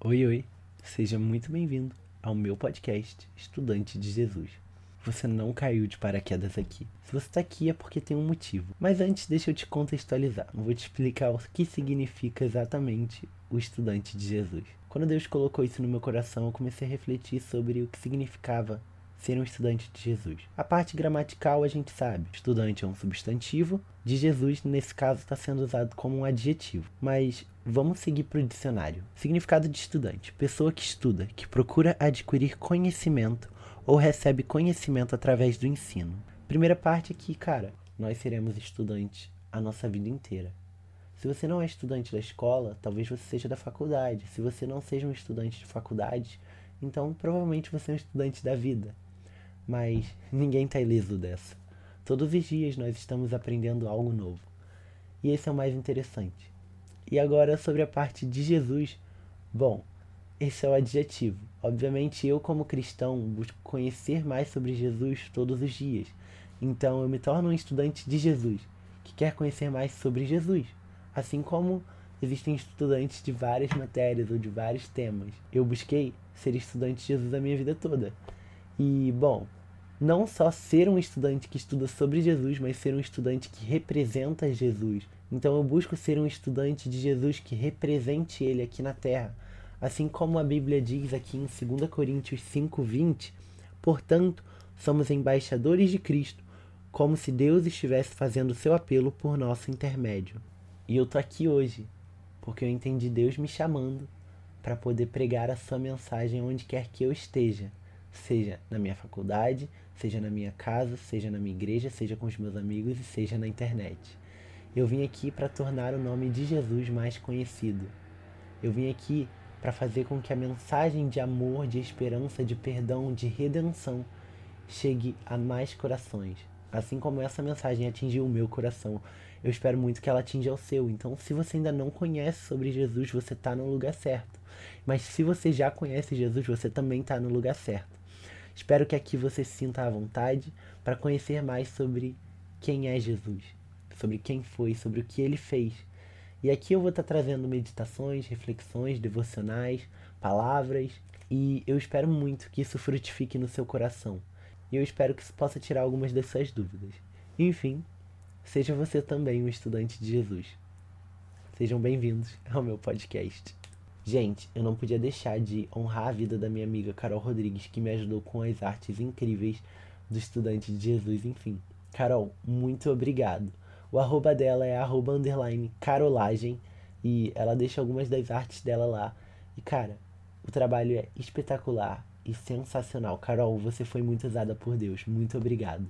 Oi, oi, seja muito bem-vindo ao meu podcast Estudante de Jesus. Você não caiu de paraquedas aqui. Se você está aqui é porque tem um motivo. Mas antes, deixa eu te contextualizar. Vou te explicar o que significa exatamente o estudante de Jesus. Quando Deus colocou isso no meu coração, eu comecei a refletir sobre o que significava ser um estudante de Jesus. A parte gramatical a gente sabe. Estudante é um substantivo, de Jesus, nesse caso, está sendo usado como um adjetivo. Mas vamos seguir para o dicionário. Significado de estudante: pessoa que estuda, que procura adquirir conhecimento ou recebe conhecimento através do ensino. Primeira parte aqui, cara, nós seremos estudantes a nossa vida inteira. Se você não é estudante da escola, talvez você seja da faculdade. Se você não seja um estudante de faculdade, então provavelmente você é um estudante da vida mas ninguém está ileso dessa. Todos os dias nós estamos aprendendo algo novo. E esse é o mais interessante. E agora sobre a parte de Jesus. Bom, esse é o adjetivo. Obviamente eu como cristão busco conhecer mais sobre Jesus todos os dias. Então eu me torno um estudante de Jesus, que quer conhecer mais sobre Jesus. Assim como existem estudantes de várias matérias ou de vários temas. Eu busquei ser estudante de Jesus a minha vida toda. E, bom, não só ser um estudante que estuda sobre Jesus, mas ser um estudante que representa Jesus. Então eu busco ser um estudante de Jesus que represente ele aqui na terra. Assim como a Bíblia diz aqui em 2 Coríntios 5:20, portanto, somos embaixadores de Cristo, como se Deus estivesse fazendo seu apelo por nosso intermédio. E eu tô aqui hoje porque eu entendi Deus me chamando para poder pregar a sua mensagem onde quer que eu esteja, seja na minha faculdade, seja na minha casa, seja na minha igreja, seja com os meus amigos e seja na internet. Eu vim aqui para tornar o nome de Jesus mais conhecido. Eu vim aqui para fazer com que a mensagem de amor, de esperança, de perdão, de redenção chegue a mais corações. Assim como essa mensagem atingiu o meu coração, eu espero muito que ela atinja o seu. Então, se você ainda não conhece sobre Jesus, você está no lugar certo. Mas se você já conhece Jesus, você também está no lugar certo. Espero que aqui você se sinta à vontade para conhecer mais sobre quem é Jesus, sobre quem foi, sobre o que ele fez. E aqui eu vou estar trazendo meditações, reflexões, devocionais, palavras, e eu espero muito que isso frutifique no seu coração. E eu espero que isso possa tirar algumas das suas dúvidas. Enfim, seja você também um estudante de Jesus. Sejam bem-vindos ao meu podcast. Gente, eu não podia deixar de honrar a vida da minha amiga Carol Rodrigues, que me ajudou com as artes incríveis do estudante de Jesus, enfim. Carol, muito obrigado. O arroba dela é arroba underline carolagem e ela deixa algumas das artes dela lá. E cara, o trabalho é espetacular e sensacional. Carol, você foi muito usada por Deus. Muito obrigado.